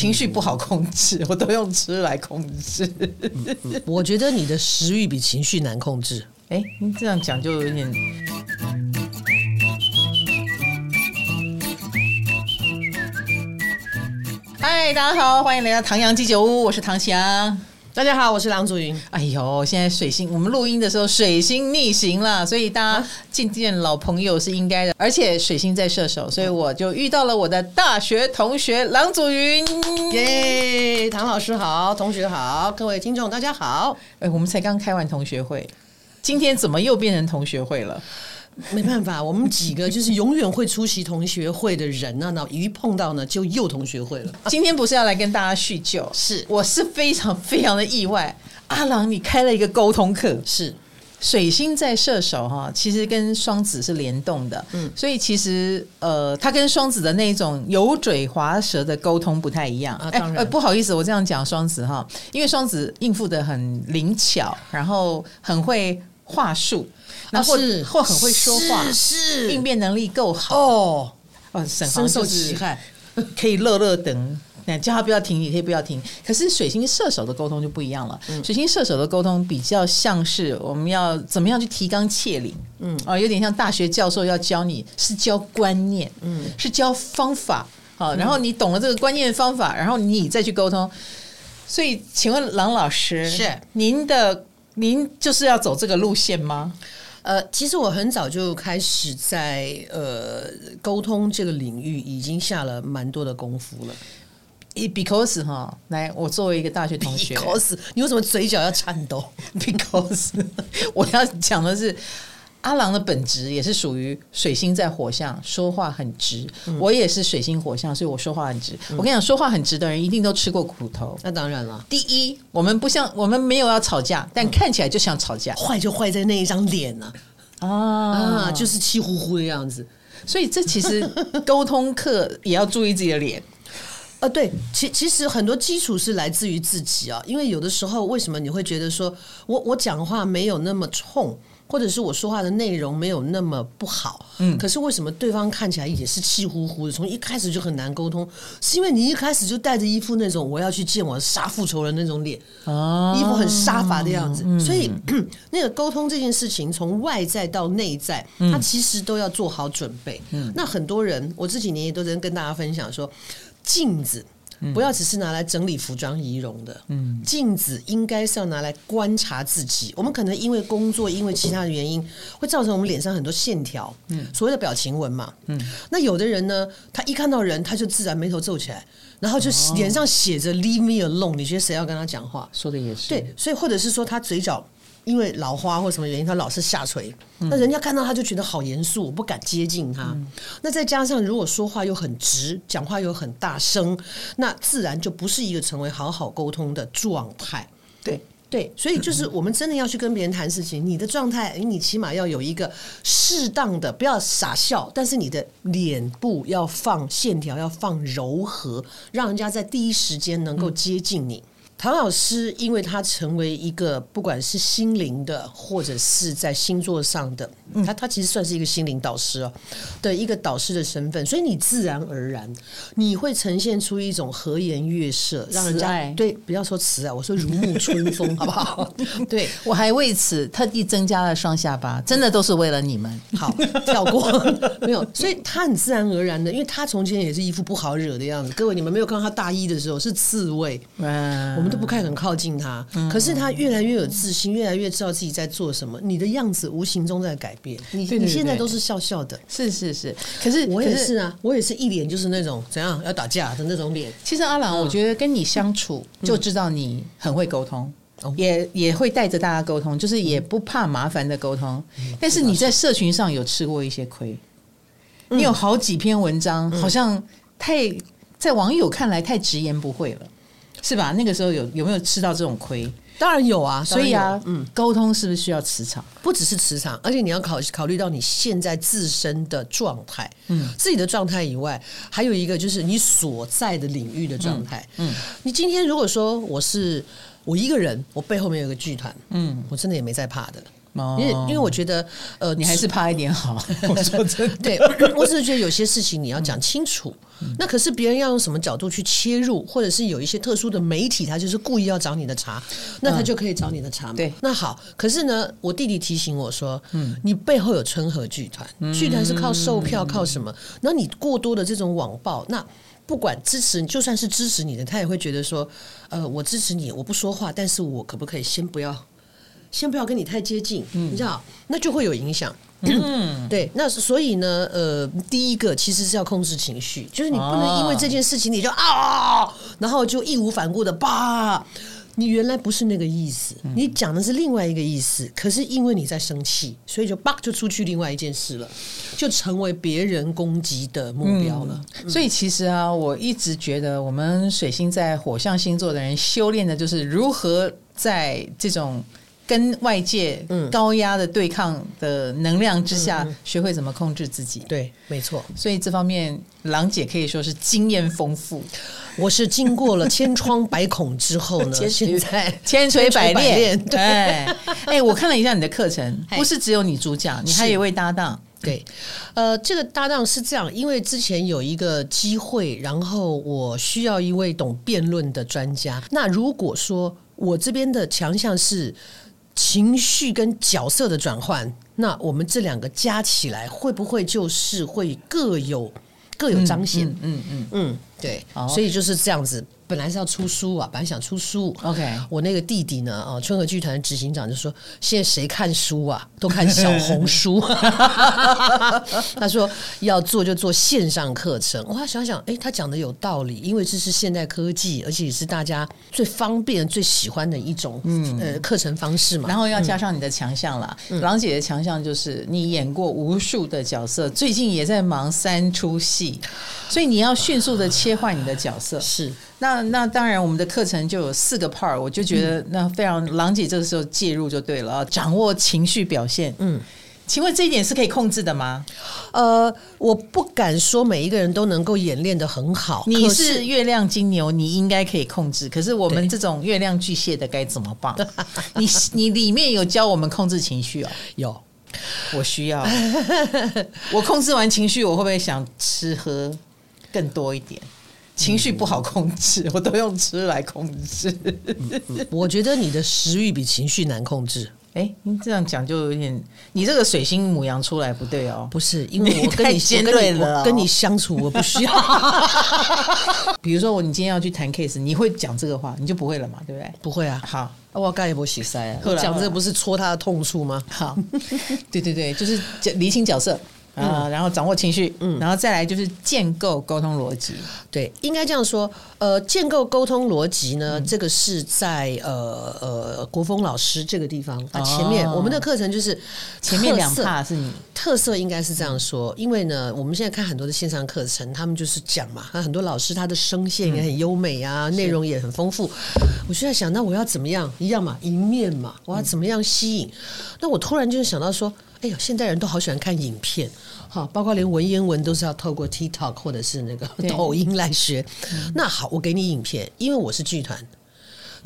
情绪不好控制，我都用吃来控制。我觉得你的食欲比情绪难控制。哎，你这样讲就有点。嗨，大家好，欢迎来到唐阳鸡酒屋，我是唐翔。大家好，我是郎祖云。哎呦，现在水星，我们录音的时候水星逆行了，所以大家见见老朋友是应该的。而且水星在射手，所以我就遇到了我的大学同学郎祖云。耶，唐老师好，同学好，各位听众大家好。哎，我们才刚开完同学会，今天怎么又变成同学会了？没办法，我们几个就是永远会出席同学会的人呢，那一碰到呢就又同学会了。今天不是要来跟大家叙旧，是我是非常非常的意外。阿郎，你开了一个沟通课，是水星在射手哈，其实跟双子是联动的，嗯，所以其实呃，他跟双子的那种油嘴滑舌的沟通不太一样啊。当然，呃，不好意思，我这样讲双子哈，因为双子应付的很灵巧，然后很会话术。那或是或很会说话，是，是应变能力够好哦哦，深受其害，可以乐乐等。那叫他不要停，也可以不要停。可是水星射手的沟通就不一样了。嗯、水星射手的沟通比较像是我们要怎么样去提纲挈领，嗯啊，有点像大学教授要教你是教观念，嗯，是教方法好。然后你懂了这个观念方法，然后你再去沟通。所以，请问郎老师，是您的您就是要走这个路线吗？呃，其实我很早就开始在呃沟通这个领域已经下了蛮多的功夫了。Because 哈，来，我作为一个大学同学，Because 你为什么嘴角要颤抖？Because 我要讲的是。阿郎的本质也是属于水星在火象，说话很直。嗯、我也是水星火象，所以我说话很直。嗯、我跟你讲，说话很直的人一定都吃过苦头。那当然了。第一，我们不像我们没有要吵架，但看起来就像吵架。坏、嗯、就坏在那一张脸呢、啊，啊，啊，就是气呼呼的样子。所以这其实沟通课也要注意自己的脸。呃，对，其其实很多基础是来自于自己啊，因为有的时候为什么你会觉得说我我讲话没有那么冲？或者是我说话的内容没有那么不好，嗯，可是为什么对方看起来也是气呼呼的？从一开始就很难沟通，是因为你一开始就带着一副那种我要去见我杀复仇人那种脸，哦，一副很杀伐的样子。嗯、所 以那个沟通这件事情，从外在到内在，他其实都要做好准备。嗯，那很多人，我这几年也都在跟大家分享说，镜子。不要只是拿来整理服装仪容的，嗯，镜子应该是要拿来观察自己。我们可能因为工作，因为其他的原因，会造成我们脸上很多线条，嗯，所谓的表情纹嘛，嗯。那有的人呢，他一看到人，他就自然眉头皱起来，然后就脸上写着 “Leave me alone”。你觉得谁要跟他讲话？说的也是对，所以或者是说他嘴角。因为老花或什么原因，他老是下垂，那人家看到他就觉得好严肃，我不敢接近他。嗯、那再加上如果说话又很直，讲话又很大声，那自然就不是一个成为好好沟通的状态。对对，所以就是我们真的要去跟别人谈事情，你的状态，你起码要有一个适当的，不要傻笑，但是你的脸部要放线条，要放柔和，让人家在第一时间能够接近你。唐老师，因为他成为一个不管是心灵的，或者是在星座上的，他他其实算是一个心灵导师哦的一个导师的身份，所以你自然而然你会呈现出一种和颜悦色，让人家对不要说慈爱，我说如沐春风，好不好？对，我还为此特地增加了双下巴，真的都是为了你们。好，跳过 没有，所以他很自然而然的，因为他从前也是一副不好惹的样子。各位，你们没有看到他大一的时候是刺猬，嗯，我们。都不太很靠近他，可是他越来越有自信，越来越知道自己在做什么。你的样子无形中在改变，你你现在都是笑笑的，是是是。可是我也是啊，我也是一脸就是那种怎样要打架的那种脸。其实阿朗，我觉得跟你相处就知道你很会沟通，也也会带着大家沟通，就是也不怕麻烦的沟通。但是你在社群上有吃过一些亏，你有好几篇文章好像太在网友看来太直言不讳了。是吧？那个时候有有没有吃到这种亏？当然有啊，所以啊，嗯，沟通是不是需要磁场？不只是磁场，而且你要考考虑到你现在自身的状态，嗯，自己的状态以外，还有一个就是你所在的领域的状态。嗯，嗯，你今天如果说我是我一个人，我背后面有个剧团，嗯，我真的也没在怕的。因为因为我觉得，呃，你还是怕一点好。我说真的，对，我只是觉得有些事情你要讲清楚。那可是别人要用什么角度去切入，或者是有一些特殊的媒体，他就是故意要找你的茬，那他就可以找你的茬嘛。对，那好，可是呢，我弟弟提醒我说，嗯，你背后有春和剧团，剧团是靠售票，靠什么？那你过多的这种网暴，那不管支持，就算是支持你的，他也会觉得说，呃，我支持你，我不说话，但是我可不可以先不要？先不要跟你太接近，嗯、你知道，那就会有影响。嗯，对，那所以呢，呃，第一个其实是要控制情绪，就是你不能因为这件事情你就啊，然后就义无反顾的吧。你原来不是那个意思，你讲的是另外一个意思，可是因为你在生气，所以就叭就出去另外一件事了，就成为别人攻击的目标了。嗯、所以其实啊，我一直觉得我们水星在火象星座的人修炼的就是如何在这种。跟外界高压的对抗的能量之下，学会怎么控制自己。对，没错。所以这方面，郎姐可以说是经验丰富。我是经过了千疮百孔之后呢，现在 千锤百炼。对，哎，我看了一下你的课程，不是只有你主讲，你还有一位搭档。对，呃，这个搭档是这样，因为之前有一个机会，然后我需要一位懂辩论的专家。那如果说我这边的强项是。情绪跟角色的转换，那我们这两个加起来，会不会就是会各有各有彰显？嗯嗯嗯，对，所以就是这样子。本来是要出书啊，本来想出书。OK，我那个弟弟呢，哦，春和剧团的执行长就说：“现在谁看书啊？都看小红书。”他说要做就做线上课程。我想想，哎，他讲的有道理，因为这是现代科技，而且也是大家最方便、最喜欢的一种嗯呃课程方式嘛。然后要加上你的强项啦，郎、嗯、姐的强项就是你演过无数的角色，最近也在忙三出戏，所以你要迅速的切换你的角色。是。那那当然，我们的课程就有四个 part，我就觉得那非常郎姐这个时候介入就对了，掌握情绪表现。嗯，请问这一点是可以控制的吗？呃，我不敢说每一个人都能够演练的很好。你是月亮金牛，你应该可以控制。可是我们这种月亮巨蟹的该怎么办？你你里面有教我们控制情绪哦？有，我需要。我控制完情绪，我会不会想吃喝更多一点？情绪不好控制，我都用吃来控制。我觉得你的食欲比情绪难控制。哎，你这样讲就有点，你这个水星母羊出来不对哦。不是，因为我跟你 尖锐了，跟你相处我不需要。比如说我，你今天要去谈 case，你会讲这个话，你就不会了嘛，对不对？不会啊。好，我刚也不洗塞啊。讲这个不是戳他的痛处吗？好，对对对，就是厘清角色。啊，然后掌握情绪，嗯，然后再来就是建构沟通逻辑。对，应该这样说。呃，建构沟通逻辑呢，这个是在呃呃国峰老师这个地方啊。前面我们的课程就是前面两怕是你特色，应该是这样说。因为呢，我们现在看很多的线上课程，他们就是讲嘛，很多老师他的声线也很优美啊，内容也很丰富。我就在想，那我要怎么样？一样嘛，一面嘛，我要怎么样吸引？那我突然就是想到说。哎呦，现代人都好喜欢看影片，哈，包括连文言文都是要透过 TikTok 或者是那个抖音来学。那好，我给你影片，因为我是剧团。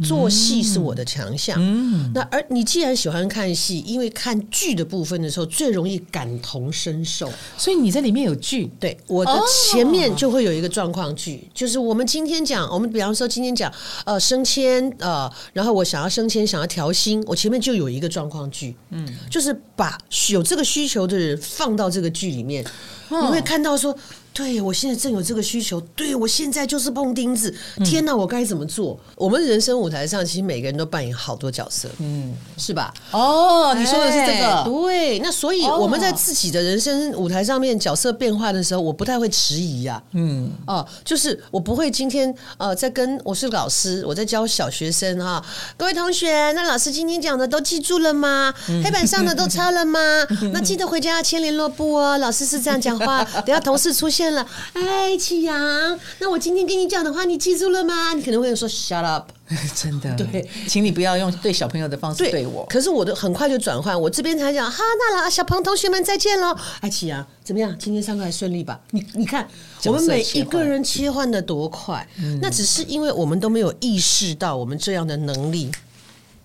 做戏是我的强项，嗯，那而你既然喜欢看戏，因为看剧的部分的时候最容易感同身受，所以你在里面有剧。对，我的前面就会有一个状况剧，就是我们今天讲，我们比方说今天讲呃升迁呃，然后我想要升迁，想要调薪，我前面就有一个状况剧，嗯，就是把有这个需求的人放到这个剧里面，你会看到说。对，我现在正有这个需求。对，我现在就是碰钉子。天哪，我该怎么做？嗯、我们人生舞台上，其实每个人都扮演好多角色，嗯，是吧？哦，你说的是这个。对，那所以我们在自己的人生舞台上面角色变化的时候，我不太会迟疑呀、啊。嗯，哦，就是我不会今天呃，在跟我是老师，我在教小学生哈、哦，各位同学，那老师今天讲的都记住了吗？嗯、黑板上的都抄了吗？那记得回家要签联络簿哦。老师是这样讲话，等下同事出现。了，哎，启阳，那我今天跟你讲的话，你记住了吗？你可能会说 “shut up”，真的，对，请你不要用对小朋友的方式对我。对，可是我的很快就转换，我这边才讲，哈，那了，小朋同学们再见喽。哎，启阳，怎么样？今天上课还顺利吧？你你看，我们每一个人切换的多快，嗯、那只是因为我们都没有意识到我们这样的能力。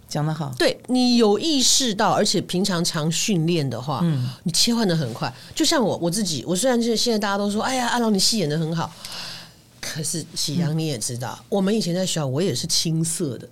讲得好，对你有意识到，而且平常常训练的话，嗯，你切换的很快。就像我我自己，我虽然就是现在大家都说，哎呀，阿龙你戏演的很好，可是喜阳你也知道，嗯、我们以前在学校，我也是青涩的。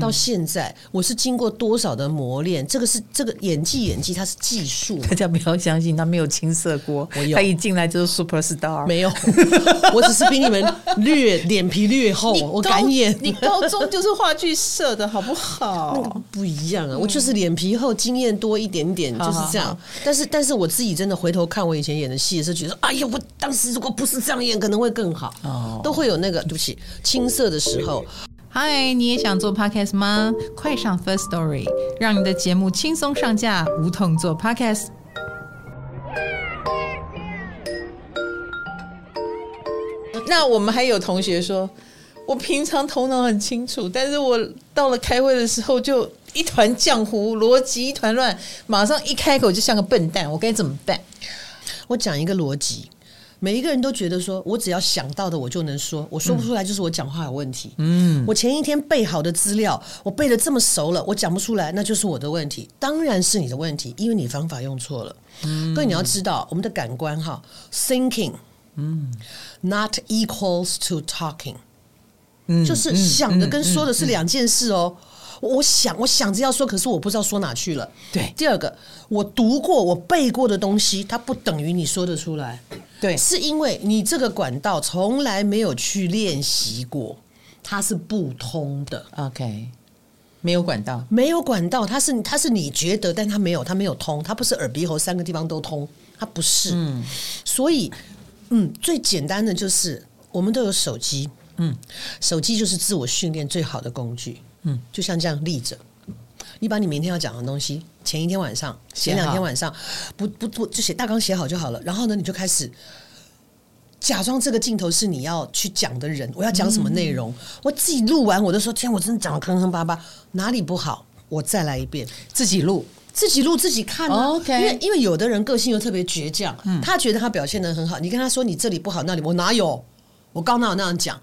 到现在，我是经过多少的磨练？这个是这个演技，演技它是技术。大家不要相信他没有青涩过，我有他一进来就是 super star。没有，我只是比你们略脸皮略厚。我敢演，你高中就是话剧社的好不好？那 个不一样啊，我就是脸皮厚，经验多一点点，就是这样。但是，但是我自己真的回头看我以前演的戏的时候，觉得哎呀，我当时如果不是这样演，可能会更好。哦，都会有那个对不起青涩的时候。嗨，你也想做 podcast 吗？快上 First Story，让你的节目轻松上架，无痛做 podcast。那我们还有同学说，我平常头脑很清楚，但是我到了开会的时候就一团浆糊，逻辑一团乱，马上一开口就像个笨蛋，我该怎么办？我讲一个逻辑。每一个人都觉得说，我只要想到的我就能说，我说不出来就是我讲话有问题。嗯，我前一天背好的资料，我背的这么熟了，我讲不出来，那就是我的问题。当然是你的问题，因为你方法用错了。嗯，所以你要知道，我们的感官哈，thinking，嗯，not equals to talking，嗯，就是想的跟说的是两件事哦。我想，我想着要说，可是我不知道说哪去了。对，第二个，我读过、我背过的东西，它不等于你说得出来。对，是因为你这个管道从来没有去练习过，它是不通的。OK，没有管道，没有管道，它是它是你觉得，但它没有，它没有通，它不是耳鼻喉三个地方都通，它不是。嗯，所以，嗯，最简单的就是我们都有手机，嗯，手机就是自我训练最好的工具。嗯，就像这样立着，你把你明天要讲的东西，前一天晚上，前两天晚上，不不不，就写大纲写好就好了。然后呢，你就开始假装这个镜头是你要去讲的人，我要讲什么内容。我自己录完，我都说天，我真的讲的坑坑巴巴，哪里不好，我再来一遍，自己录，自己录，自己看。OK，因为因为有的人个性又特别倔强，他觉得他表现的很好，你跟他说你这里不好，那里我哪有？我刚哪有那样讲？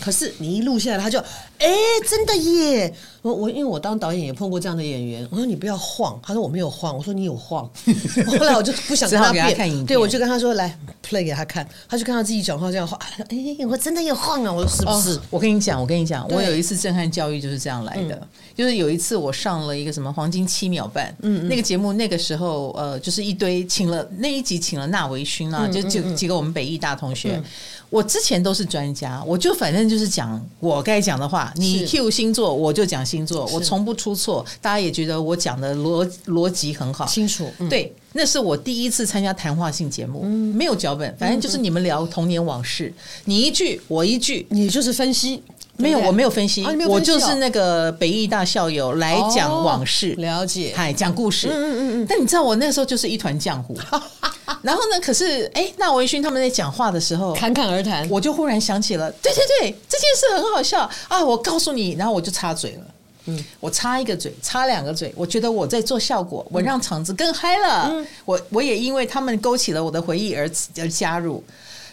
可是你一录下来，他就哎，真的耶！我我因为我当导演也碰过这样的演员，我说你不要晃，他说我没有晃，我说你有晃。后来我就不想跟他变，对，我就跟他说来 play 给他看，他就看他自己讲话这样晃，哎，我真的有晃啊！我说是不是？我跟你讲，我跟你讲，我有一次震撼教育就是这样来的，就是有一次我上了一个什么黄金七秒半，嗯，那个节目那个时候呃，就是一堆请了那一集请了纳维勋啊，就就几个我们北艺大同学。我之前都是专家，我就反正就是讲我该讲的话。你 Q 星座，我就讲星座，我从不出错。大家也觉得我讲的逻逻辑很好，清楚。对，那是我第一次参加谈话性节目，没有脚本，反正就是你们聊童年往事，你一句我一句，你就是分析。没有，我没有分析，我就是那个北艺大校友来讲往事，了解，嗨，讲故事。嗯嗯嗯。但你知道，我那时候就是一团浆糊。然后呢？可是，哎，那维勋他们在讲话的时候，侃侃而谈，我就忽然想起了，对对对，这件事很好笑啊！我告诉你，然后我就插嘴了，嗯，我插一个嘴，插两个嘴，我觉得我在做效果，我让场子更嗨了，嗯，我我也因为他们勾起了我的回忆而而加入。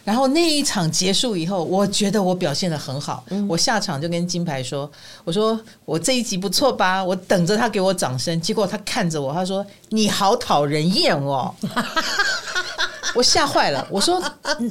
然后那一场结束以后，我觉得我表现的很好。嗯、我下场就跟金牌说：“我说我这一集不错吧？我等着他给我掌声。”结果他看着我，他说：“你好讨人厌哦！” 我吓坏了。我说：“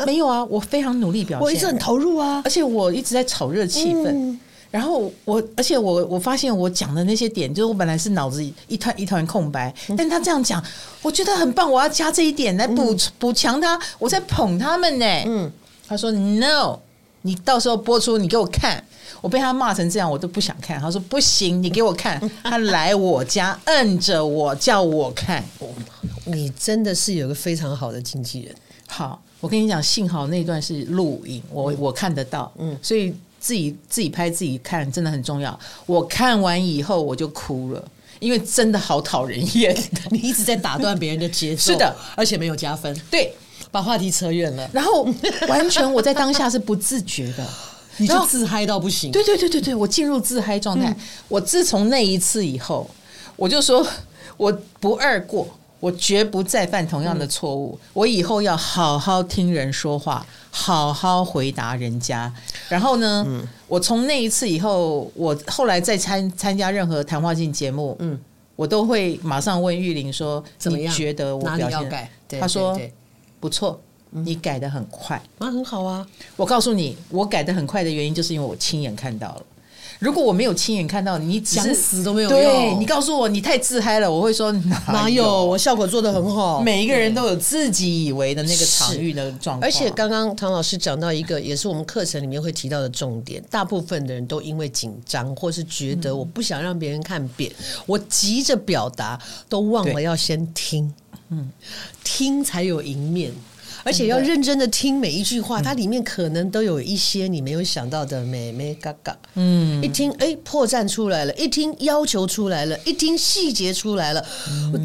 没有啊，我非常努力表现，我一直很投入啊，而且我一直在炒热气氛。嗯”然后我，而且我我发现我讲的那些点，就是我本来是脑子一团一团空白，但他这样讲，我觉得很棒，我要加这一点来补补强他，我在捧他们呢。嗯，他说 No，你到时候播出，你给我看，我被他骂成这样，我都不想看。他说不行，你给我看，他来我家摁着我叫我看，你真的是有个非常好的经纪人。好，我跟你讲，幸好那段是录影，我我看得到，嗯，所以。自己自己拍自己看真的很重要。我看完以后我就哭了，因为真的好讨人厌。你一直在打断别人的节奏，是的，而且没有加分。对，把话题扯远了。然后完全我在当下是不自觉的，你就自嗨到不行。对对对对对，我进入自嗨状态。嗯、我自从那一次以后，我就说我不二过。我绝不再犯同样的错误。嗯、我以后要好好听人说话，好好回答人家。然后呢，嗯、我从那一次以后，我后来再参参加任何谈话性节目，嗯，我都会马上问玉玲说：“怎么样？你觉得我表现？”他说：“不错，你改的很快，那、啊、很好啊。”我告诉你，我改的很快的原因，就是因为我亲眼看到了。如果我没有亲眼看到你，想死都没有用。对，你告诉我你太自嗨了，我会说 哪有？我效果做得很好。每一个人都有自己以为的那个场域的状况。而且刚刚唐老师讲到一个，也是我们课程里面会提到的重点。大部分的人都因为紧张，或是觉得我不想让别人看扁，嗯、我急着表达，都忘了要先听。嗯，听才有赢面。而且要认真的听每一句话，它里面可能都有一些你没有想到的美眉嘎嘎。嗯，一听哎，破绽出来了，一听要求出来了，一听细节出来了，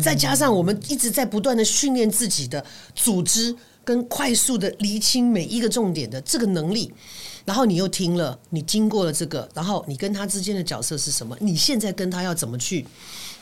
再加上我们一直在不断的训练自己的组织跟快速的厘清每一个重点的这个能力，然后你又听了，你经过了这个，然后你跟他之间的角色是什么？你现在跟他要怎么去？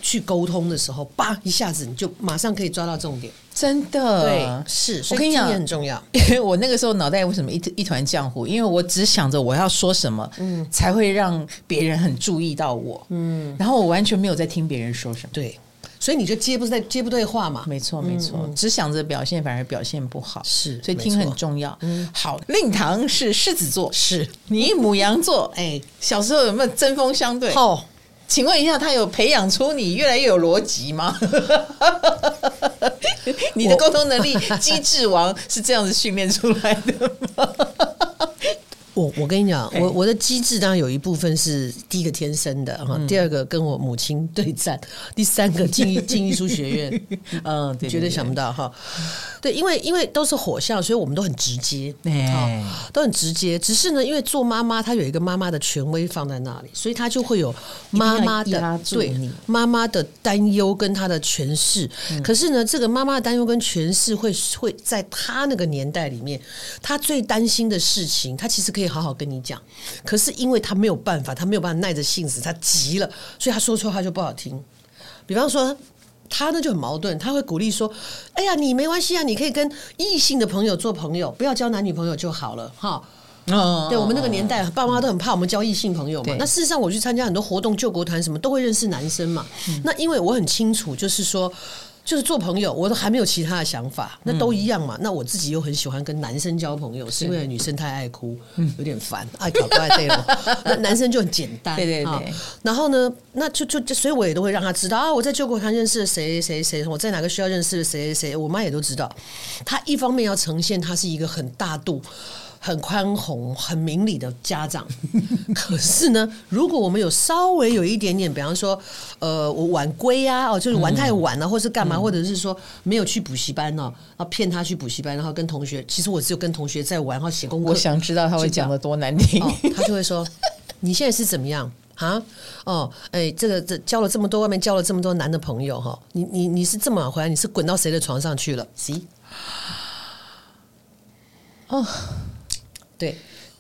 去沟通的时候，叭一下子你就马上可以抓到重点，真的，对，是。我跟你讲，很重要。因为我那个时候脑袋为什么一一团浆糊？因为我只想着我要说什么，嗯，才会让别人很注意到我，嗯，然后我完全没有在听别人说什么，对，所以你就接不在接不对话嘛，没错没错，嗯、只想着表现反而表现不好，是，所以听很重要。嗯，好，令堂是狮子座，是。你母羊座，哎，小时候有没有针锋相对？好。请问一下，他有培养出你越来越有逻辑吗？你的沟通能力，机智王是这样子训练出来的吗？我我跟你讲，我我的机智当然有一部分是第一个天生的哈，第二个跟我母亲对战，第三个进 进艺术学院，嗯，绝对想不到哈。对，因为因为都是火象，所以我们都很直接，都很直接。只是呢，因为做妈妈，她有一个妈妈的权威放在那里，所以她就会有妈妈的对妈妈的担忧跟她的诠释。可是呢，这个妈妈的担忧跟诠释会会在她那个年代里面，她最担心的事情，她其实可以。可以好好跟你讲，可是因为他没有办法，他没有办法耐着性子，他急了，所以他说错话就不好听。比方说，他呢就很矛盾，他会鼓励说：“哎呀，你没关系啊，你可以跟异性的朋友做朋友，不要交男女朋友就好了。”哈，哦，对我们那个年代，爸妈都很怕我们交异性朋友嘛。那事实上，我去参加很多活动、救国团什么，都会认识男生嘛。嗯、那因为我很清楚，就是说。就是做朋友，我都还没有其他的想法，那都一样嘛。那我自己又很喜欢跟男生交朋友，是因为女生太爱哭，有点烦，爱搞怪对了。那男生就很简单，对对对。然后呢，那就就所以我也都会让他知道啊，我在救国团认识了谁谁谁，我在哪个学校认识了谁谁谁，我妈也都知道。他一方面要呈现他是一个很大度。很宽宏、很明理的家长，可是呢，如果我们有稍微有一点点，比方说，呃，我晚归啊，哦，就是玩太晚了，或是干嘛，或者是说没有去补习班呢，然后骗他去补习班，然后跟同学，其实我只有跟同学在玩，然后写功课。我想知道他会讲的多难听，哦，他就会说：“ 你现在是怎么样啊？哦，哎，这个这交了这么多，外面交了这么多男的朋友哈，你你你是这么晚回来？你是滚到谁的床上去了？行，哦。”对，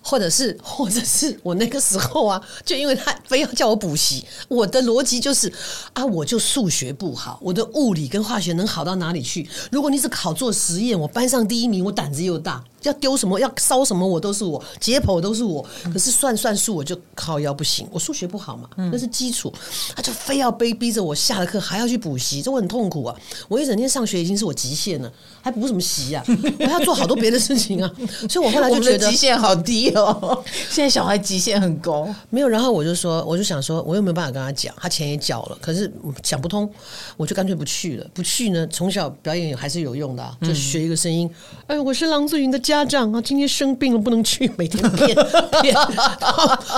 或者是，或者是我那个时候啊，就因为他非要叫我补习，我的逻辑就是啊，我就数学不好，我的物理跟化学能好到哪里去？如果你只考做实验，我班上第一名，我胆子又大。要丢什么，要烧什么，我都是我，解剖都是我。可是算算数，我就靠腰不行，我数学不好嘛，那是基础。他就非要被逼着我下了课还要去补习，这我很痛苦啊！我一整天上学已经是我极限了，还补什么习啊？我还要做好多别的事情啊！所以我后来就觉得 极限好低哦。现在小孩极限很高，没有。然后我就说，我就想说，我又没有办法跟他讲，他钱也缴了，可是想不通，我就干脆不去了。不去呢，从小表演还是有用的，就学一个声音。哎，我是郎祖云的家。家长啊，今天生病了不能去，每天骗 骗。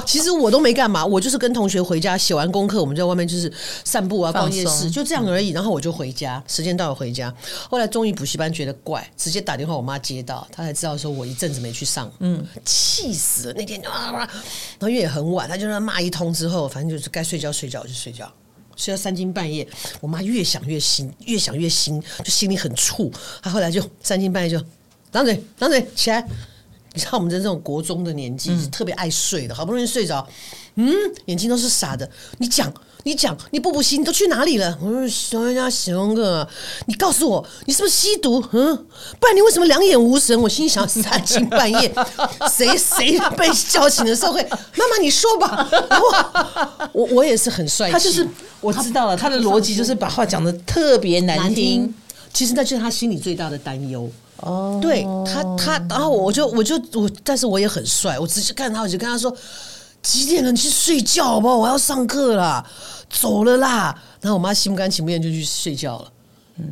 其实我都没干嘛，我就是跟同学回家写完功课，我们在外面就是散步啊，逛夜市，就这样而已。然后我就回家，时间到了回家。后来终于补习班觉得怪，直接打电话，我妈接到，她才知道说我一阵子没去上，嗯，气气死了。那天啊，然后因为也很晚，他就让骂一通之后，反正就是该睡觉睡觉就睡觉，睡到三更半夜。我妈越想越心，越想越心，就心里很怵。她后来就三更半夜就。张嘴，张嘴，起来！你知道我们在这种国中的年纪，是特别爱睡的，好不容易睡着，嗯，眼睛都是傻的。你讲，你讲，你不补习，你都去哪里了？我说熊人家熊哥，你告诉我，你是不是吸毒？嗯，不然你为什么两眼无神？我心想，三更半夜，谁谁被叫醒的时候会？妈妈，你说吧。然后我我也是很帅气，他就是我知道了，他的逻辑就是把话讲的特别难听，其实那就是他心里最大的担忧。哦，对他，他，然后我就，我就，我，但是我也很帅，我直接看他，我就跟他说：“几点了？你去睡觉好不好？我要上课啦，走了啦。”然后我妈心不甘情不愿就去睡觉了，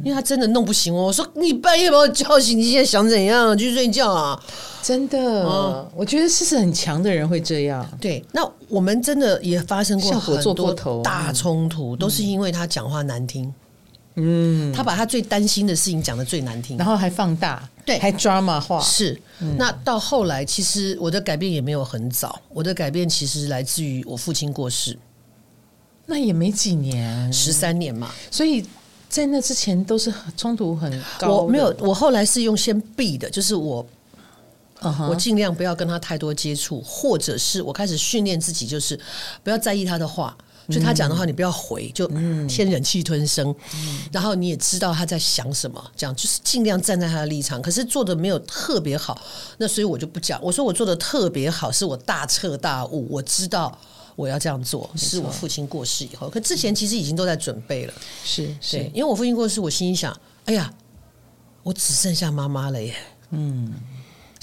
因为他真的弄不醒我。我说：“你半夜把我叫醒，你现在想怎样？去睡觉啊？”真的，嗯、我觉得事实很强的人会这样。对，那我们真的也发生过很多大冲突，都是因为他讲话难听。嗯，他把他最担心的事情讲的最难听，然后还放大，对，还 drama 化。是，嗯、那到后来，其实我的改变也没有很早，我的改变其实来自于我父亲过世，那也没几年，十三年嘛。所以在那之前都是冲突很高。我没有，我后来是用先避的，就是我，uh huh、我尽量不要跟他太多接触，或者是我开始训练自己，就是不要在意他的话。就他讲的话，你不要回，就先忍气吞声，嗯、然后你也知道他在想什么，这样就是尽量站在他的立场。可是做的没有特别好，那所以我就不讲。我说我做的特别好，是我大彻大悟，我知道我要这样做，是我父亲过世以后。可之前其实已经都在准备了，是是，因为我父亲过世，我心里想，哎呀，我只剩下妈妈了耶，嗯。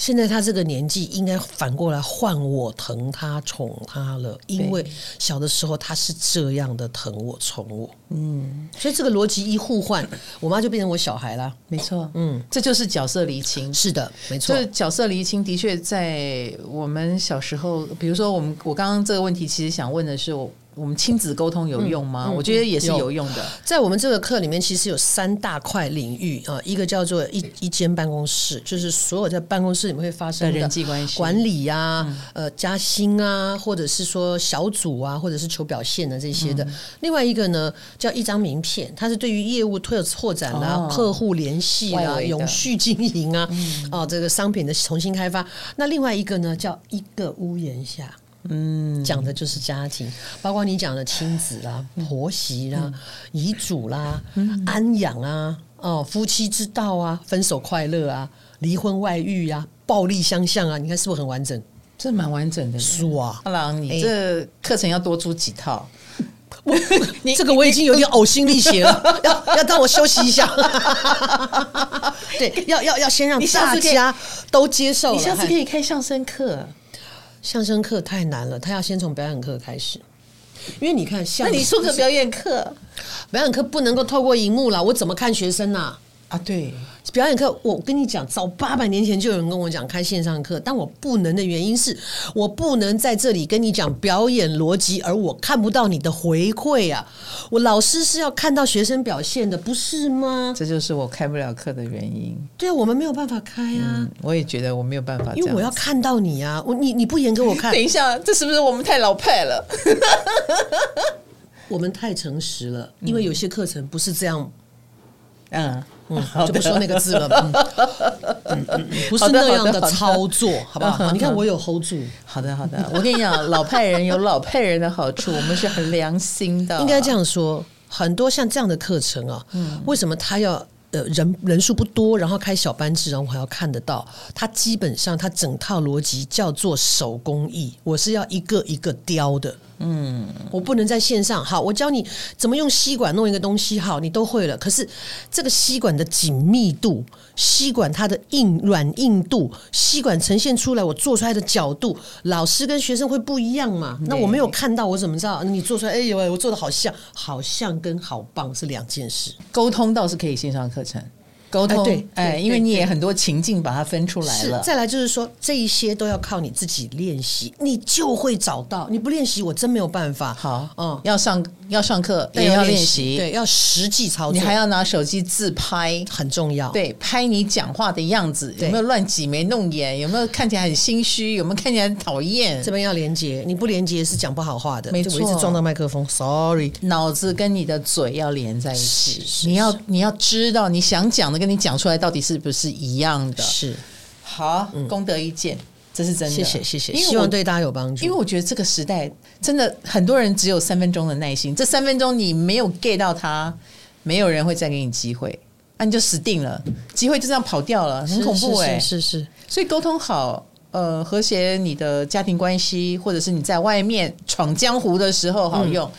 现在他这个年纪，应该反过来换我疼他、宠他了，因为小的时候他是这样的疼我、宠我，嗯，所以这个逻辑一互换，我妈就变成我小孩了，没错，嗯，这就是角色厘清，是的，没错，这角色厘清的确在我们小时候，比如说我们，我刚刚这个问题其实想问的是我。我们亲子沟通有用吗？嗯嗯、我觉得也是有用的。在我们这个课里面，其实有三大块领域啊，一个叫做一一间办公室，就是所有在办公室里面会发生的人际关系管理啊，嗯、呃，加薪啊，或者是说小组啊，或者是求表现的这些的。嗯、另外一个呢，叫一张名片，它是对于业务拓拓展啊、哦、客户联系啊、永续经营啊，嗯、哦，这个商品的重新开发。那另外一个呢，叫一个屋檐下。嗯，讲的就是家庭，包括你讲的亲子啦、婆媳啦、遗嘱啦、安养啊、哦夫妻之道啊、分手快乐啊、离婚外遇啊、暴力相向啊，你看是不是很完整？这蛮完整的书啊！阿郎，你这课程要多租几套。你这个我已经有点呕心沥血了，要要让我休息一下。对，要要要先让大家都接受。你下次可以开相声课。相声课太难了，他要先从表演课开始，因为你看，像那你说个表演课，表演课不能够透过荧幕了，我怎么看学生呐？啊，对。表演课，我跟你讲，早八百年前就有人跟我讲开线上课，但我不能的原因是我不能在这里跟你讲表演逻辑，而我看不到你的回馈啊！我老师是要看到学生表现的，不是吗？这就是我开不了课的原因。对啊，我们没有办法开啊！嗯，我也觉得我没有办法，因为我要看到你啊！我你你不演给我看，等一下，这是不是我们太老派了？我们太诚实了，因为有些课程不是这样，嗯。嗯，就不说那个字了，嗯嗯，不是那样的操作，好不好？你看我有 hold 住。好的，好的。我跟你讲，老派人有老派人的好处，我们是很良心的。应该这样说，很多像这样的课程啊，为什么他要呃人人数不多，然后开小班制，然后我还要看得到？它基本上它整套逻辑叫做手工艺，我是要一个一个雕的。嗯，我不能在线上。好，我教你怎么用吸管弄一个东西。好，你都会了。可是这个吸管的紧密度，吸管它的硬软硬度，吸管呈现出来我做出来的角度，老师跟学生会不一样嘛？那我没有看到，我怎么知道你做出来？哎呦喂，我做的好像，好像跟好棒是两件事。沟通倒是可以线上课程。沟通，对，哎，因为你也很多情境把它分出来了。再来就是说，这一些都要靠你自己练习，你就会找到。你不练习，我真没有办法。好，嗯，要上要上课，也要练习，对，要实际操作。你还要拿手机自拍，很重要。对，拍你讲话的样子，有没有乱挤眉弄眼？有没有看起来很心虚？有没有看起来很讨厌？这边要连接，你不连接是讲不好话的。没错，我一直撞到麦克风，sorry。脑子跟你的嘴要连在一起，你要你要知道你想讲的跟你讲出来到底是不是一样的？是，好，功德一件。这是真的。谢谢谢谢，希望对大家有帮助。因为我觉得这个时代真的很多人只有三分钟的耐心，这三分钟你没有 get 到他，没有人会再给你机会，那、啊、你就死定了，机会就这样跑掉了，很恐怖哎、欸，是是，是是。所以沟通好，呃，和谐你的家庭关系，或者是你在外面闯江湖的时候好用。嗯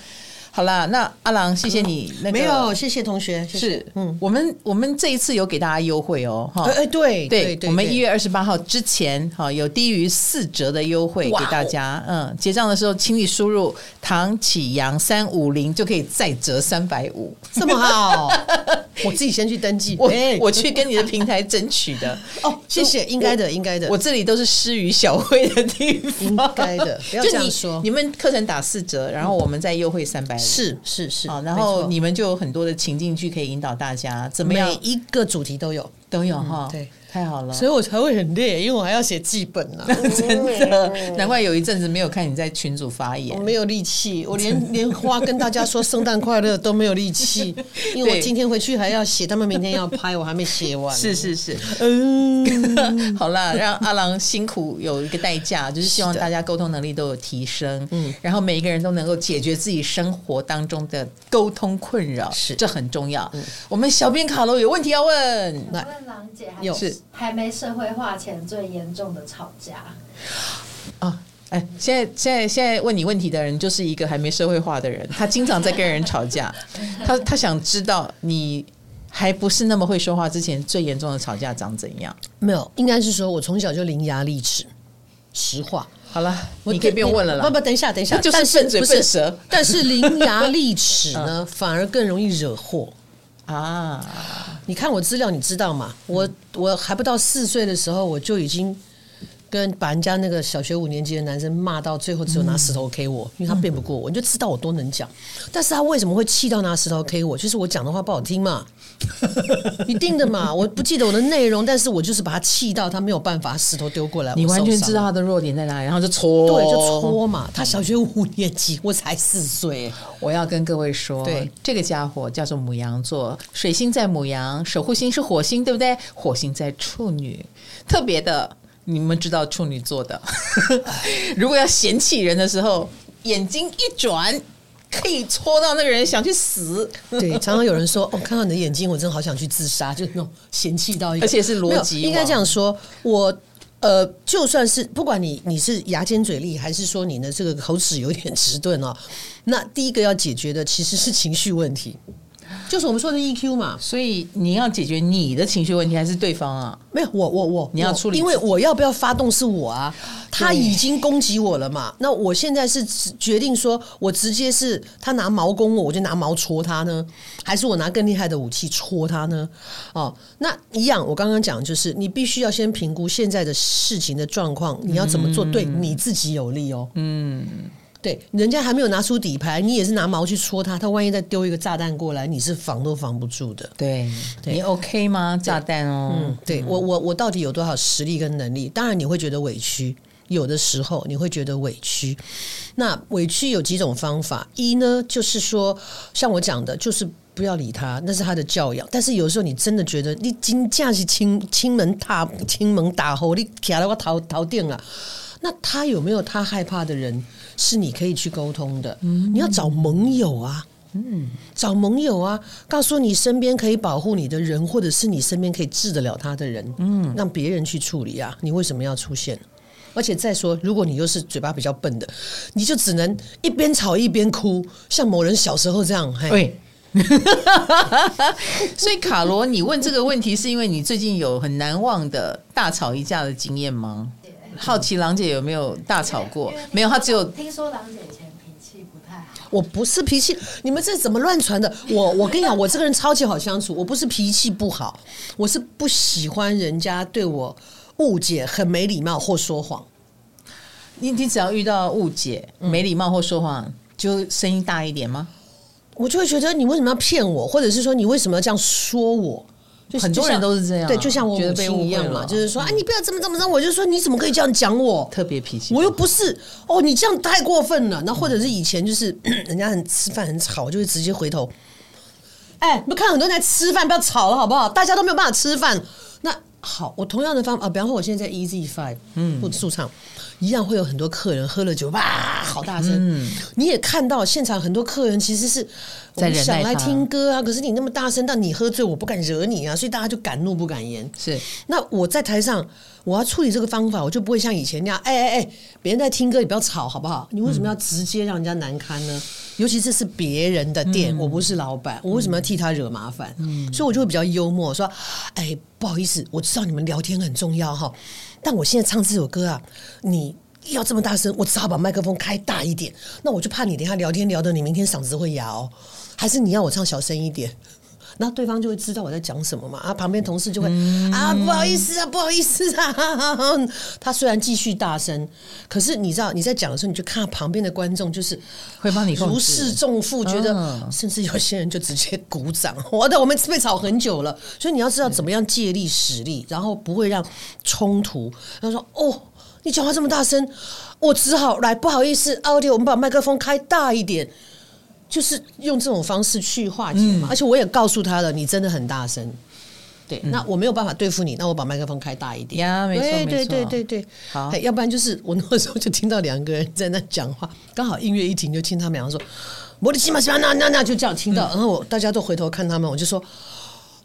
好啦，那阿郎，谢谢你。那个、没有，谢谢同学。谢谢是，嗯，我们我们这一次有给大家优惠哦，哈，哎，对对对，我们一月二十八号之前，哈，有低于四折的优惠给大家。嗯，结账的时候，请你输入唐启阳三五零，就可以再折三百五，这么好。我自己先去登记，我我去跟你的平台争取的。哦，谢谢，应该的，应该的。我这里都是施于小惠的地方，应该的。不要这样说，你们课程打四折，然后我们再优惠三百五。是是是，好，然后你们就有很多的情境剧可以引导大家，怎么样？每一个主题都有，都有哈。对。太好了，所以我才会很累，因为我还要写剧本呢。真的，难怪有一阵子没有看你在群组发言，我没有力气，我连 连花跟大家说圣诞快乐都没有力气，因为我今天回去还要写，他们明天要拍，我还没写完。是是是，嗯，好啦，让阿郎辛苦有一个代价，就是希望大家沟通能力都有提升，嗯，然后每一个人都能够解决自己生活当中的沟通困扰，是这很重要。我们小编卡罗有问题要问，来，问郎姐还有是。还没社会化前最严重的吵架啊！哎，现在现在现在问你问题的人就是一个还没社会化的人，他经常在跟人吵架。他他想知道你还不是那么会说话之前最严重的吵架长怎样？没有，应该是说我从小就伶牙俐齿。实话，好了，你可以不用问了啦。不不，等一下等一下，就是笨嘴笨舌，但是伶牙 俐齿呢，反而更容易惹祸。啊！你看我资料，你知道吗？我我还不到四岁的时候，我就已经跟把人家那个小学五年级的男生骂到最后，只有拿石头 K 我，因为他辩不过我，你就知道我多能讲。但是他为什么会气到拿石头 K 我？就是我讲的话不好听嘛，一定的嘛。我不记得我的内容，但是我就是把他气到他没有办法，石头丢过来，你完全知道他的弱点在哪里，然后就戳，对，就戳嘛。他小学五年级，我才四岁。我要跟各位说，对，这个家伙叫做母羊座，水星在母羊，守护星是火星，对不对？火星在处女，特别的。你们知道处女座的，如果要嫌弃人的时候，眼睛一转，可以戳到那个人想去死。对，常常有人说：“哦，看到你的眼睛，我真的好想去自杀。”就那种嫌弃到一个，而且是逻辑。应该这样说，我呃，就算是不管你你是牙尖嘴利，还是说你的这个口齿有点迟钝哦，那第一个要解决的其实是情绪问题。就是我们说的 EQ 嘛，所以你要解决你的情绪问题还是对方啊？没有，我我我，你要处理，因为我要不要发动是我啊。他已经攻击我了嘛？那我现在是决定说，我直接是他拿矛攻我，我就拿矛戳他呢，还是我拿更厉害的武器戳他呢？哦，那一样，我刚刚讲就是，你必须要先评估现在的事情的状况，你要怎么做对你自己有利哦。嗯。对，人家还没有拿出底牌，你也是拿毛去戳他，他万一再丢一个炸弹过来，你是防都防不住的。对，对你 OK 吗？炸弹哦，嗯，对我我我到底有多少实力跟能力？当然你会觉得委屈，有的时候你会觉得委屈。那委屈有几种方法，一呢就是说，像我讲的，就是不要理他，那是他的教养。但是有时候你真的觉得你真正是亲亲门踏亲门大户，你卡了我头头顶啊，那他有没有他害怕的人？是你可以去沟通的，你要找盟友啊，嗯，找盟友啊，告诉你身边可以保护你的人，或者是你身边可以治得了他的人，嗯，让别人去处理啊。你为什么要出现？而且再说，如果你又是嘴巴比较笨的，你就只能一边吵一边哭，像某人小时候这样。嘿，所以卡罗，你问这个问题，是因为你最近有很难忘的大吵一架的经验吗？好奇郎姐有没有大吵过？没有，她只有听说郎姐以前脾气不太好。我不是脾气，你们这怎么乱传的？我我跟你讲，我这个人超级好相处。我不是脾气不好，我是不喜欢人家对我误解、很没礼貌或说谎。你你只要遇到误解、没礼貌或说谎，就声音大一点吗？我就会觉得你为什么要骗我，或者是说你为什么要这样说我？很多人都是这样，对，就像我母亲一样嘛，就是说啊，你不要这么这么这么，我就说你怎么可以这样讲我？特别脾气，我又不是哦，你这样太过分了。那或者是以前就是 人家很吃饭很吵，就会直接回头。哎，你们看很多人在吃饭，不要吵了好不好？大家都没有办法吃饭，那好，我同样的方法啊，比方说我现在在 Easy Five，嗯，或者驻唱，一样会有很多客人喝了酒，哇，好大声。嗯，你也看到现场很多客人其实是在想来听歌啊，可是你那么大声，但你喝醉，我不敢惹你啊，所以大家就敢怒不敢言。是，那我在台上，我要处理这个方法，我就不会像以前那样，哎哎哎，别人在听歌，你不要吵，好不好？你为什么要直接让人家难堪呢？嗯尤其这是别人的店，嗯、我不是老板，我为什么要替他惹麻烦？嗯、所以我就会比较幽默，说：“哎，不好意思，我知道你们聊天很重要哈，但我现在唱这首歌啊，你要这么大声，我只好把麦克风开大一点。那我就怕你等下聊天聊的你明天嗓子会哑哦，还是你要我唱小声一点？”那对方就会知道我在讲什么嘛？啊，旁边同事就会、嗯、啊，不好意思啊，不好意思啊。他虽然继续大声，可是你知道你在讲的时候，你就看旁边的观众就是会帮你如释重负，觉得、哦、甚至有些人就直接鼓掌。我的，我们被吵很久了，所以你要知道怎么样借力使力，然后不会让冲突。他说：“哦，你讲话这么大声，我只好来，不好意思，奥迪，我们把麦克风开大一点。”就是用这种方式去化解嘛，嗯、而且我也告诉他了，你真的很大声，对，嗯、那我没有办法对付你，那我把麦克风开大一点。呀，没错，对对对对对，好，要不然就是我那个时候就听到两个人在那讲话，刚好音乐一停，就听他们两个说，我的起码喜欢那那那就这样听到，嗯、然后我大家都回头看他们，我就说，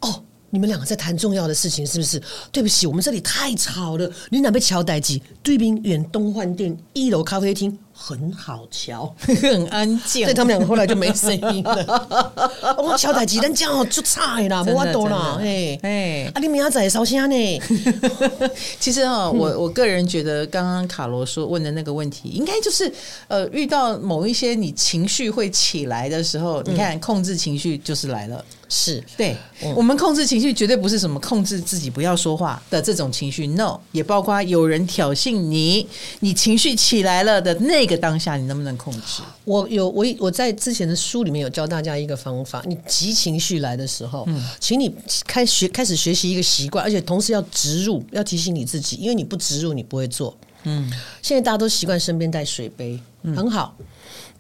哦。你们两个在谈重要的事情，是不是？对不起，我们这里太吵了。你哪被乔代机？对面远东饭店一楼咖啡厅很好瞧，很安静。对他们两个后来就没声音了。我乔代机，但这样就差啦，没法多啦。哎哎，啊，你明仔烧香呢？其实哈，我我个人觉得，刚刚卡罗说问的那个问题，应该就是呃，遇到某一些你情绪会起来的时候，你看控制情绪就是来了。是对，嗯、我们控制情绪绝对不是什么控制自己不要说话的这种情绪，no，也包括有人挑衅你，你情绪起来了的那个当下，你能不能控制？我有我我在之前的书里面有教大家一个方法，你急情绪来的时候，嗯，请你开学开始学习一个习惯，而且同时要植入，要提醒你自己，因为你不植入，你不会做。嗯，现在大家都习惯身边带水杯，嗯、很好。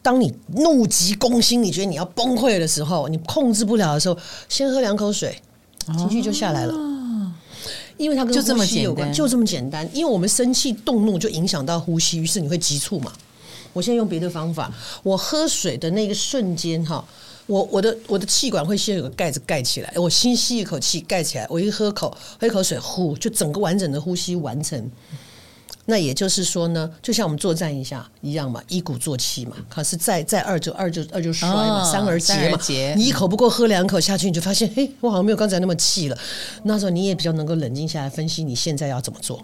当你怒急攻心，你觉得你要崩溃的时候，你控制不了的时候，先喝两口水，情绪就下来了。哦、因为它跟呼吸有关，就这么简单。因为我们生气动怒就影响到呼吸，于是你会急促嘛。我现在用别的方法，我喝水的那个瞬间，哈，我我的我的气管会先有个盖子盖起来，我先吸一口气盖起来，我一喝口喝一口水，呼，就整个完整的呼吸完成。那也就是说呢，就像我们作战一下一样嘛，一鼓作气嘛。可是再再二就二就二就衰嘛，哦、三而竭嘛。竭你一口不够，喝两口下去，你就发现，嘿，我好像没有刚才那么气了。那时候你也比较能够冷静下来，分析你现在要怎么做。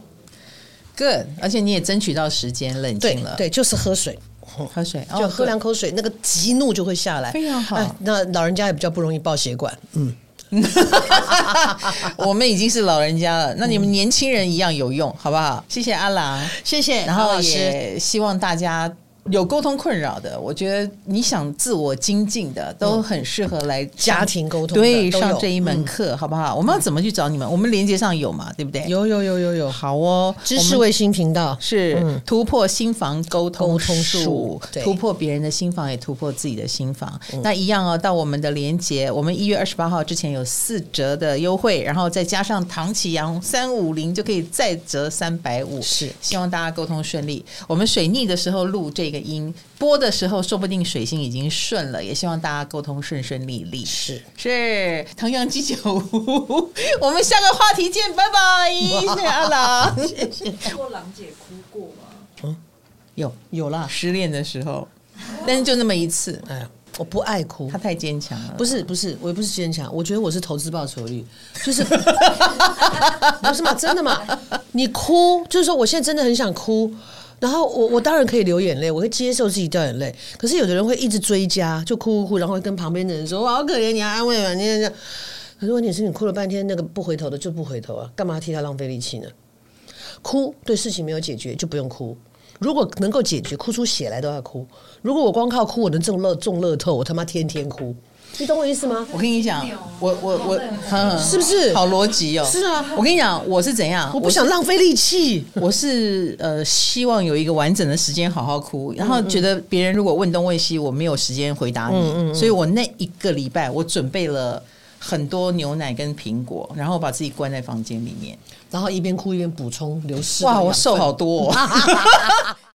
Good，而且你也争取到时间冷静了。对，对，就是喝水，喝水，就喝两口水，哦、那个急怒就会下来。非常好、哎。那老人家也比较不容易爆血管。嗯。我们已经是老人家了，那你们年轻人一样有用，好不好？谢谢阿郎，谢谢，然后也希望大家。有沟通困扰的，我觉得你想自我精进的，都很适合来家庭沟通，对，上这一门课，好不好？我们要怎么去找你们？我们连接上有嘛？对不对？有有有有有，好哦。知识卫星频道是突破心房沟通术，突破别人的心房，也突破自己的心房。那一样哦，到我们的连接，我们一月二十八号之前有四折的优惠，然后再加上唐启阳三五零，就可以再折三百五。是，希望大家沟通顺利。我们水逆的时候录这个音播的时候，说不定水星已经顺了，也希望大家沟通顺顺利利。是是，唐阳鸡酒屋，我们下个话题见，拜拜。谢谢阿郎，谢谢。过郎姐哭过吗？嗯，有有啦，失恋的时候，但是就那么一次。哎呀，我不爱哭，他太坚强了。不是不是，我也不是坚强，我觉得我是投资报酬率，就是 不是嘛？真的嘛？你哭，就是说我现在真的很想哭。然后我我当然可以流眼泪，我会接受自己掉眼泪。可是有的人会一直追加，就哭哭哭，然后跟旁边的人说：“我好可怜，你要安慰嘛？”你这。可是问题是你哭了半天，那个不回头的就不回头啊，干嘛替他浪费力气呢？哭对事情没有解决就不用哭。如果能够解决，哭出血来都要哭。如果我光靠哭我能中乐中乐透，我他妈天天哭。你懂我意思吗？我跟你讲，我我我，是不是好逻辑哦？是啊，我跟你讲，我是怎样？我不想浪费力气，我是呃，希望有一个完整的时间好好哭，然后觉得别人如果问东问西，我没有时间回答你，所以我那一个礼拜我准备了很多牛奶跟苹果，然后把自己关在房间里面，然后一边哭一边补充流失。哇，我瘦好多哦。